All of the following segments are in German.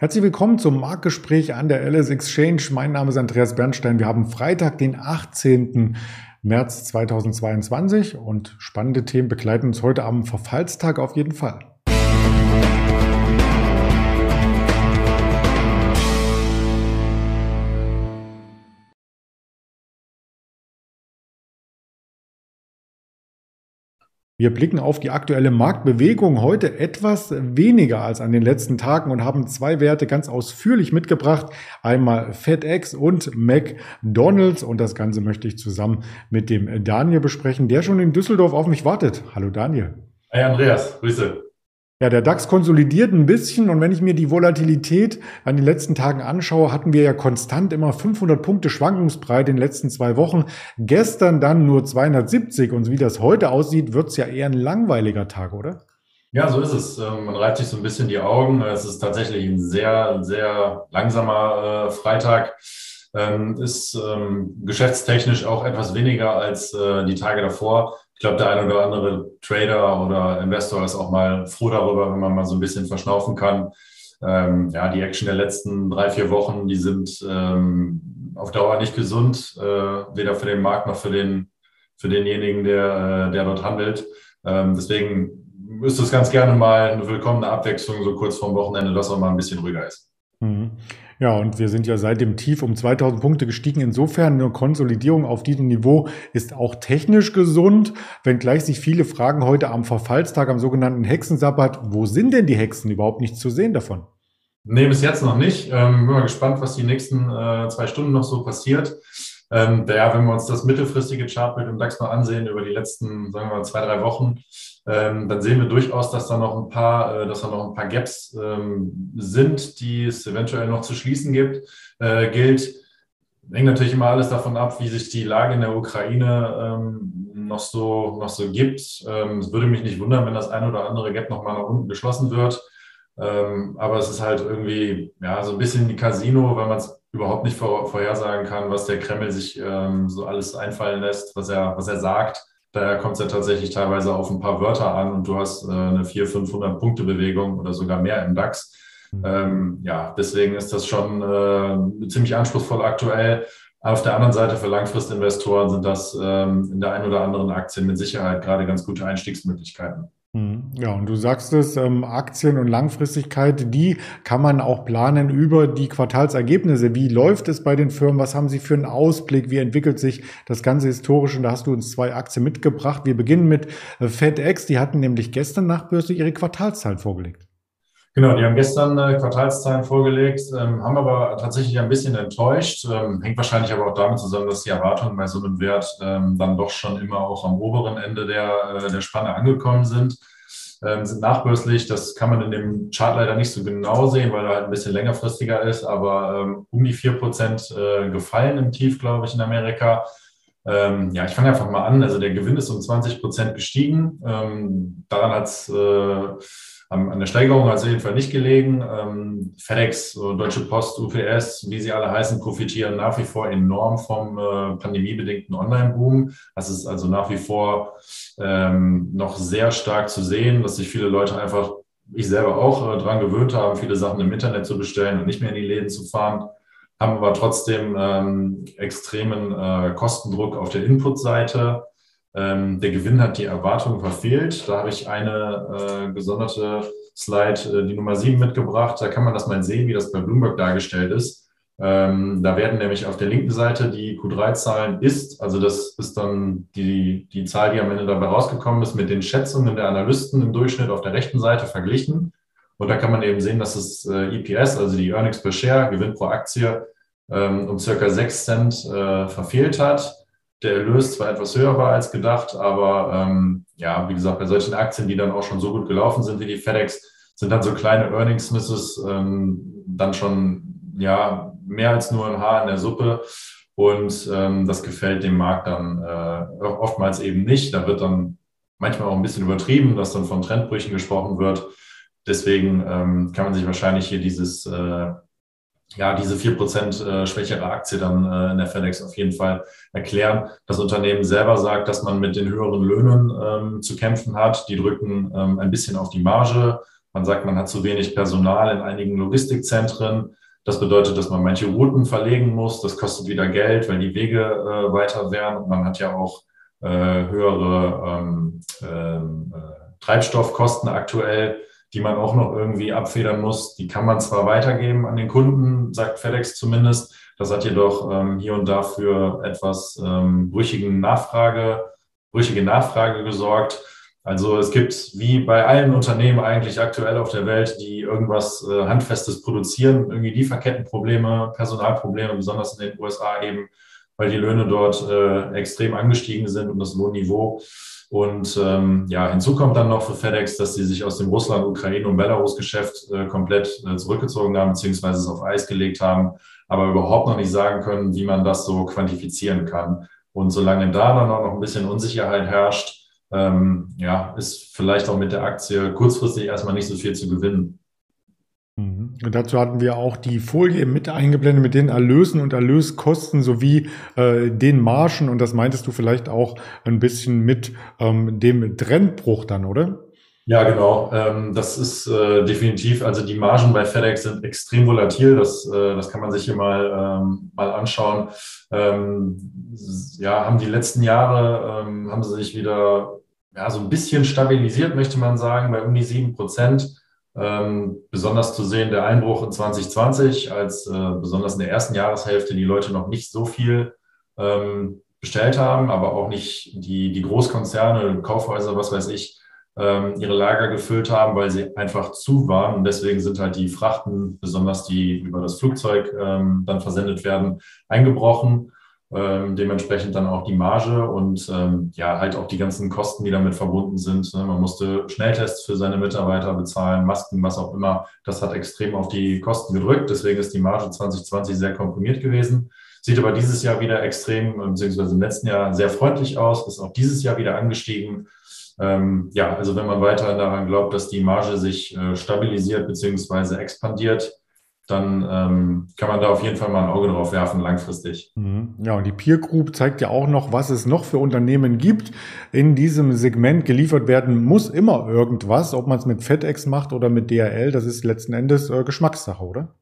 Herzlich willkommen zum Marktgespräch an der LS Exchange. Mein Name ist Andreas Bernstein. Wir haben Freitag, den 18. März 2022 und spannende Themen begleiten uns heute am Verfallstag auf jeden Fall. Wir blicken auf die aktuelle Marktbewegung heute etwas weniger als an den letzten Tagen und haben zwei Werte ganz ausführlich mitgebracht. Einmal FedEx und McDonald's und das Ganze möchte ich zusammen mit dem Daniel besprechen, der schon in Düsseldorf auf mich wartet. Hallo Daniel. Hey Andreas, Grüße. Ja, der DAX konsolidiert ein bisschen und wenn ich mir die Volatilität an den letzten Tagen anschaue, hatten wir ja konstant immer 500 Punkte Schwankungsbreite in den letzten zwei Wochen. Gestern dann nur 270 und wie das heute aussieht, wird es ja eher ein langweiliger Tag, oder? Ja, so ist es. Ähm, man reibt sich so ein bisschen die Augen. Es ist tatsächlich ein sehr, sehr langsamer äh, Freitag. Ähm, ist ähm, geschäftstechnisch auch etwas weniger als äh, die Tage davor ich glaube, der eine oder andere Trader oder Investor ist auch mal froh darüber, wenn man mal so ein bisschen verschnaufen kann. Ähm, ja, die Action der letzten drei, vier Wochen, die sind ähm, auf Dauer nicht gesund, äh, weder für den Markt noch für, den, für denjenigen, der, äh, der dort handelt. Ähm, deswegen ist es ganz gerne mal eine willkommene Abwechslung, so kurz vorm Wochenende, dass auch mal ein bisschen ruhiger ist. Mhm. Ja, und wir sind ja seit dem Tief um 2000 Punkte gestiegen. Insofern eine Konsolidierung auf diesem Niveau ist auch technisch gesund, wenngleich sich viele fragen heute am Verfallstag, am sogenannten Hexensabbat, wo sind denn die Hexen? Überhaupt nichts zu sehen davon. Nee, bis jetzt noch nicht. Ähm, bin mal gespannt, was die nächsten äh, zwei Stunden noch so passiert. Ähm, ja, wenn wir uns das mittelfristige Chartbild im DAX mal ansehen über die letzten, sagen wir mal, zwei, drei Wochen, ähm, dann sehen wir durchaus, dass da noch ein paar, äh, dass da noch ein paar Gaps ähm, sind, die es eventuell noch zu schließen gibt, äh, gilt. Hängt natürlich immer alles davon ab, wie sich die Lage in der Ukraine ähm, noch so, noch so gibt. Ähm, es würde mich nicht wundern, wenn das ein oder andere Gap nochmal nach unten geschlossen wird. Ähm, aber es ist halt irgendwie, ja, so ein bisschen Casino, weil man es überhaupt nicht vor, vorhersagen kann, was der Kreml sich ähm, so alles einfallen lässt, was er, was er sagt. Daher kommt es ja tatsächlich teilweise auf ein paar Wörter an und du hast äh, eine 400, 500 Punkte Bewegung oder sogar mehr im DAX. Mhm. Ähm, ja, deswegen ist das schon äh, ziemlich anspruchsvoll aktuell. Auf der anderen Seite für Langfristinvestoren sind das ähm, in der einen oder anderen Aktie mit Sicherheit gerade ganz gute Einstiegsmöglichkeiten. Hm. Ja, und du sagst es, ähm, Aktien und Langfristigkeit, die kann man auch planen über die Quartalsergebnisse. Wie läuft es bei den Firmen? Was haben sie für einen Ausblick? Wie entwickelt sich das ganze historisch? Und da hast du uns zwei Aktien mitgebracht. Wir beginnen mit äh, FedEx. Die hatten nämlich gestern nachbörslich ihre Quartalszahlen vorgelegt. Genau, die haben gestern äh, Quartalszahlen vorgelegt, ähm, haben aber tatsächlich ein bisschen enttäuscht. Ähm, hängt wahrscheinlich aber auch damit zusammen, dass die Erwartungen bei so einem Wert ähm, dann doch schon immer auch am oberen Ende der, äh, der Spanne angekommen sind. Ähm, sind nachbörslich, das kann man in dem Chart leider nicht so genau sehen, weil er halt ein bisschen längerfristiger ist, aber ähm, um die vier Prozent äh, gefallen im Tief, glaube ich, in Amerika. Ähm, ja, ich fange einfach mal an. Also der Gewinn ist um 20 Prozent gestiegen. Ähm, daran hat es äh, an der Steigerung hat es auf jeden Fall nicht gelegen. Ähm, FedEx, Deutsche Post, UPS, wie sie alle heißen, profitieren nach wie vor enorm vom äh, pandemiebedingten Online-Boom. Das ist also nach wie vor ähm, noch sehr stark zu sehen, dass sich viele Leute einfach, ich selber auch, äh, daran gewöhnt haben, viele Sachen im Internet zu bestellen und nicht mehr in die Läden zu fahren haben aber trotzdem ähm, extremen äh, Kostendruck auf der Input-Seite. Ähm, der Gewinn hat die Erwartungen verfehlt. Da habe ich eine äh, gesonderte Slide, äh, die Nummer 7 mitgebracht. Da kann man das mal sehen, wie das bei Bloomberg dargestellt ist. Ähm, da werden nämlich auf der linken Seite die Q3-Zahlen ist, also das ist dann die, die Zahl, die am Ende dabei rausgekommen ist, mit den Schätzungen der Analysten im Durchschnitt auf der rechten Seite verglichen. Und da kann man eben sehen, dass das äh, EPS, also die Earnings per Share, Gewinn pro Aktie, ähm, um circa 6 Cent äh, verfehlt hat der Erlös zwar etwas höher war als gedacht, aber ähm, ja, wie gesagt, bei solchen Aktien, die dann auch schon so gut gelaufen sind wie die FedEx, sind dann so kleine Earnings Misses ähm, dann schon ja mehr als nur ein Haar in der Suppe. Und ähm, das gefällt dem Markt dann äh, oftmals eben nicht. Da wird dann manchmal auch ein bisschen übertrieben, dass dann von Trendbrüchen gesprochen wird. Deswegen ähm, kann man sich wahrscheinlich hier dieses äh, ja, diese vier Prozent äh, schwächere Aktie dann äh, in der FedEx auf jeden Fall erklären. Das Unternehmen selber sagt, dass man mit den höheren Löhnen ähm, zu kämpfen hat. Die drücken ähm, ein bisschen auf die Marge. Man sagt, man hat zu wenig Personal in einigen Logistikzentren. Das bedeutet, dass man manche Routen verlegen muss. Das kostet wieder Geld, weil die Wege äh, weiter wären. Und man hat ja auch äh, höhere ähm, ähm, äh, Treibstoffkosten aktuell, die man auch noch irgendwie abfedern muss. Die kann man zwar weitergeben an den Kunden, sagt FedEx zumindest. Das hat jedoch ähm, hier und da für etwas ähm, brüchigen Nachfrage, brüchige Nachfrage gesorgt. Also es gibt wie bei allen Unternehmen eigentlich aktuell auf der Welt, die irgendwas äh, Handfestes produzieren, irgendwie Lieferkettenprobleme, Personalprobleme, besonders in den USA eben, weil die Löhne dort äh, extrem angestiegen sind und das Lohnniveau. Und ähm, ja, hinzu kommt dann noch für FedEx, dass sie sich aus dem Russland, Ukraine und Belarus-Geschäft äh, komplett äh, zurückgezogen haben, beziehungsweise es auf Eis gelegt haben, aber überhaupt noch nicht sagen können, wie man das so quantifizieren kann. Und solange da dann auch noch ein bisschen Unsicherheit herrscht, ähm, ja, ist vielleicht auch mit der Aktie kurzfristig erstmal nicht so viel zu gewinnen. Mhm. Und dazu hatten wir auch die Folie mit eingeblendet mit den Erlösen und Erlöskosten sowie äh, den Margen. Und das meintest du vielleicht auch ein bisschen mit ähm, dem Trendbruch dann, oder? Ja, genau. Ähm, das ist äh, definitiv, also die Margen bei FedEx sind extrem volatil. Das, äh, das kann man sich hier mal, ähm, mal anschauen. Ähm, ja, haben die letzten Jahre, ähm, haben sie sich wieder ja, so ein bisschen stabilisiert, möchte man sagen, bei um die sieben Prozent. Ähm, besonders zu sehen der Einbruch in 2020, als äh, besonders in der ersten Jahreshälfte die Leute noch nicht so viel ähm, bestellt haben, aber auch nicht die, die Großkonzerne, Kaufhäuser, was weiß ich, ähm, ihre Lager gefüllt haben, weil sie einfach zu waren. Und deswegen sind halt die Frachten, besonders die über das Flugzeug ähm, dann versendet werden, eingebrochen ähm, dementsprechend dann auch die Marge und ähm, ja, halt auch die ganzen Kosten, die damit verbunden sind. Ne? Man musste Schnelltests für seine Mitarbeiter bezahlen, Masken, was auch immer. Das hat extrem auf die Kosten gedrückt. Deswegen ist die Marge 2020 sehr komprimiert gewesen. Sieht aber dieses Jahr wieder extrem, beziehungsweise im letzten Jahr sehr freundlich aus, ist auch dieses Jahr wieder angestiegen. Ähm, ja, also wenn man weiterhin daran glaubt, dass die Marge sich äh, stabilisiert beziehungsweise expandiert, dann ähm, kann man da auf jeden Fall mal ein Auge drauf werfen, langfristig. Mhm. Ja, und die Peer Group zeigt ja auch noch, was es noch für Unternehmen gibt. In diesem Segment geliefert werden muss immer irgendwas, ob man es mit FedEx macht oder mit DHL, das ist letzten Endes äh, Geschmackssache, oder?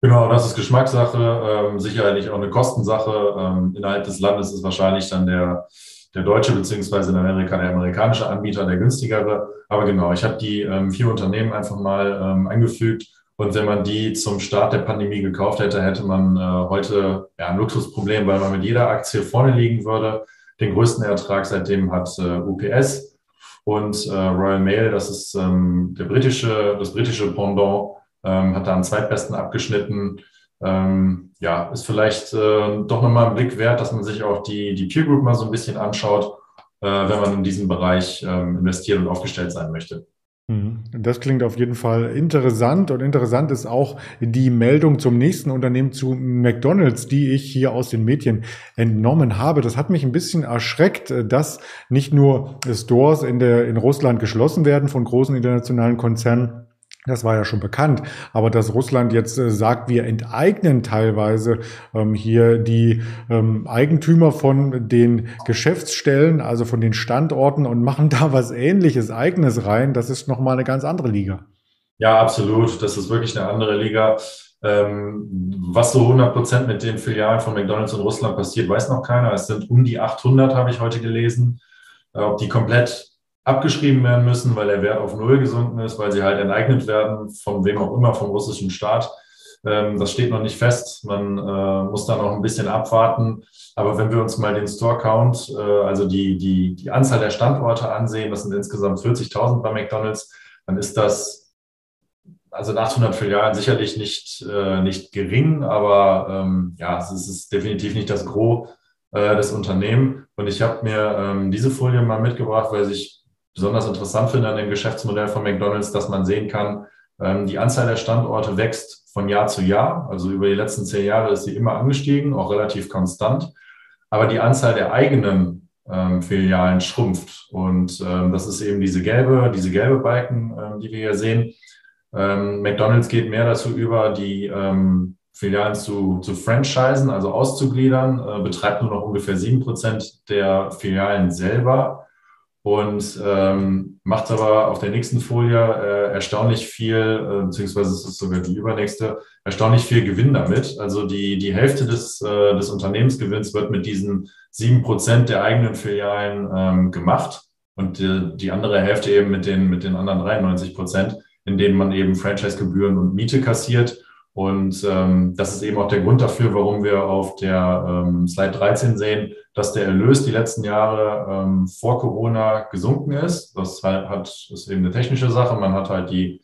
Genau, das ist Geschmackssache, ähm, sicherlich auch eine Kostensache. Ähm, innerhalb des Landes ist wahrscheinlich dann der, der deutsche beziehungsweise in Amerika der amerikanische Anbieter der günstigere. Aber genau, ich habe die ähm, vier Unternehmen einfach mal ähm, angefügt und wenn man die zum Start der Pandemie gekauft hätte, hätte man äh, heute ja, ein Luxusproblem, weil man mit jeder Aktie vorne liegen würde. Den größten Ertrag seitdem hat äh, UPS und äh, Royal Mail, das ist ähm, der britische, das britische Pendant, ähm, hat da am zweitbesten abgeschnitten. Ähm, ja, ist vielleicht äh, doch nochmal ein Blick wert, dass man sich auch die, die Peer Group mal so ein bisschen anschaut, äh, wenn man in diesem Bereich ähm, investieren und aufgestellt sein möchte. Mhm. Das klingt auf jeden Fall interessant und interessant ist auch die Meldung zum nächsten Unternehmen zu McDonald's, die ich hier aus den Medien entnommen habe. Das hat mich ein bisschen erschreckt, dass nicht nur Stores in der in Russland geschlossen werden von großen internationalen Konzernen, das war ja schon bekannt. Aber dass Russland jetzt äh, sagt, wir enteignen teilweise ähm, hier die ähm, Eigentümer von den Geschäftsstellen, also von den Standorten und machen da was ähnliches, eigenes rein, das ist nochmal eine ganz andere Liga. Ja, absolut. Das ist wirklich eine andere Liga. Ähm, was so 100 Prozent mit den Filialen von McDonalds in Russland passiert, weiß noch keiner. Es sind um die 800, habe ich heute gelesen. Äh, ob die komplett abgeschrieben werden müssen, weil der Wert auf Null gesunken ist, weil sie halt enteignet werden, von wem auch immer, vom russischen Staat. Ähm, das steht noch nicht fest. Man äh, muss da noch ein bisschen abwarten. Aber wenn wir uns mal den Store Count, äh, also die, die, die Anzahl der Standorte ansehen, das sind insgesamt 40.000 bei McDonald's, dann ist das also in 800 Filialen sicherlich nicht, äh, nicht gering, aber ähm, ja, es ist definitiv nicht das Gros des Unternehmens. Und ich habe mir ähm, diese Folie mal mitgebracht, weil sich besonders interessant finde an dem Geschäftsmodell von McDonald's, dass man sehen kann, ähm, die Anzahl der Standorte wächst von Jahr zu Jahr. Also über die letzten zehn Jahre ist sie immer angestiegen, auch relativ konstant. Aber die Anzahl der eigenen ähm, Filialen schrumpft. Und ähm, das ist eben diese gelbe, diese gelbe Balken, die wir hier sehen. McDonald's geht mehr dazu über, die Filialen zu, zu franchisen, also auszugliedern, äh, betreibt nur noch ungefähr sieben Prozent der Filialen selber und ähm, macht aber auf der nächsten Folie äh, erstaunlich viel, äh, beziehungsweise es ist sogar die übernächste, erstaunlich viel Gewinn damit. Also die, die Hälfte des, äh, des Unternehmensgewinns wird mit diesen sieben Prozent der eigenen Filialen ähm, gemacht und die, die andere Hälfte eben mit den, mit den anderen 93 Prozent, in denen man eben Franchise-Gebühren und Miete kassiert. Und ähm, das ist eben auch der Grund dafür, warum wir auf der ähm, Slide 13 sehen, dass der Erlös die letzten Jahre ähm, vor Corona gesunken ist. Das halt hat, ist eben eine technische Sache. Man hat halt die,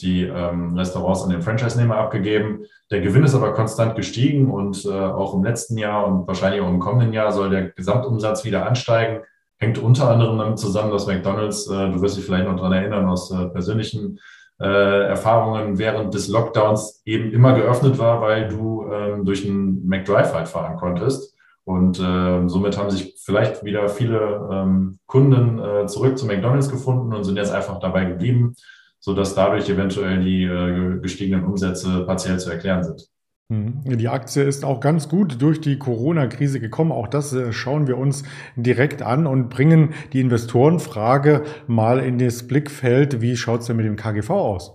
die ähm, Restaurants an den Franchise-Nehmer abgegeben. Der Gewinn ist aber konstant gestiegen und äh, auch im letzten Jahr und wahrscheinlich auch im kommenden Jahr soll der Gesamtumsatz wieder ansteigen. Hängt unter anderem damit zusammen, dass McDonald's, äh, du wirst dich vielleicht noch daran erinnern aus äh, persönlichen äh, Erfahrungen während des Lockdowns eben immer geöffnet war, weil du ähm, durch einen McDrive halt fahren konntest. Und äh, somit haben sich vielleicht wieder viele ähm, Kunden äh, zurück zu McDonald's gefunden und sind jetzt einfach dabei geblieben, sodass dadurch eventuell die äh, gestiegenen Umsätze partiell zu erklären sind. Mhm. Die Aktie ist auch ganz gut durch die Corona-Krise gekommen. Auch das äh, schauen wir uns direkt an und bringen die Investorenfrage mal in das Blickfeld. Wie schaut es denn mit dem KGV aus?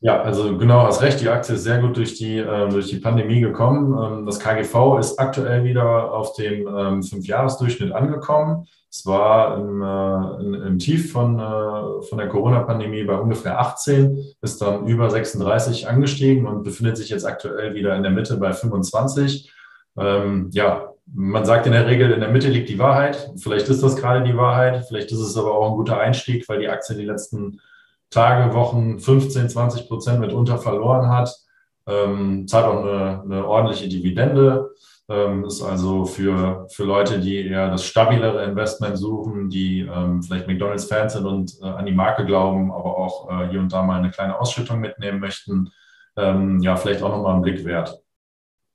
Ja, also genau, hast recht. Die Aktie ist sehr gut durch die, äh, durch die Pandemie gekommen. Ähm, das KGV ist aktuell wieder auf dem ähm, Fünfjahresdurchschnitt angekommen. Es war im, äh, im Tief von, äh, von der Corona-Pandemie bei ungefähr 18, ist dann über 36 angestiegen und befindet sich jetzt aktuell wieder in der Mitte bei 25. Ähm, ja, man sagt in der Regel, in der Mitte liegt die Wahrheit. Vielleicht ist das gerade die Wahrheit. Vielleicht ist es aber auch ein guter Einstieg, weil die Aktie die letzten Tage, Wochen 15, 20 Prozent mitunter verloren hat. Ähm, zahlt auch eine, eine ordentliche Dividende. Ähm, ist also für, für Leute, die eher das stabilere Investment suchen, die ähm, vielleicht McDonalds-Fans sind und äh, an die Marke glauben, aber auch äh, hier und da mal eine kleine Ausschüttung mitnehmen möchten, ähm, ja, vielleicht auch nochmal einen Blick wert.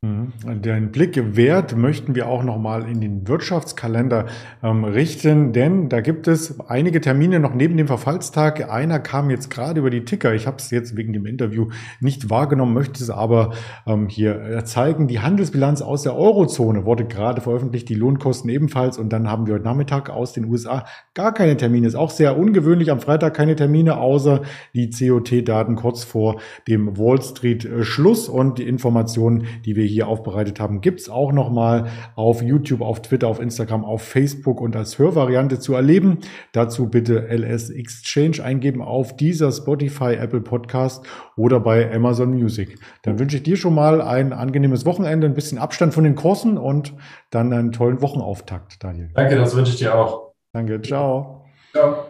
Mhm. Den Blick wert möchten wir auch nochmal in den Wirtschaftskalender ähm, richten, denn da gibt es einige Termine noch neben dem Verfallstag. Einer kam jetzt gerade über die Ticker. Ich habe es jetzt wegen dem Interview nicht wahrgenommen, möchte es aber ähm, hier äh, zeigen. Die Handelsbilanz aus der Eurozone wurde gerade veröffentlicht, die Lohnkosten ebenfalls. Und dann haben wir heute Nachmittag aus den USA gar keine Termine. Ist auch sehr ungewöhnlich. Am Freitag keine Termine, außer die COT-Daten kurz vor dem Wall Street äh, und die Informationen, die wir hier aufbereitet haben, gibt's auch nochmal auf YouTube, auf Twitter, auf Instagram, auf Facebook und als Hörvariante zu erleben. Dazu bitte LS Exchange eingeben auf dieser Spotify, Apple Podcast oder bei Amazon Music. Dann wünsche ich dir schon mal ein angenehmes Wochenende, ein bisschen Abstand von den Kursen und dann einen tollen Wochenauftakt, Daniel. Danke, das wünsche ich dir auch. Danke, ciao. Ciao.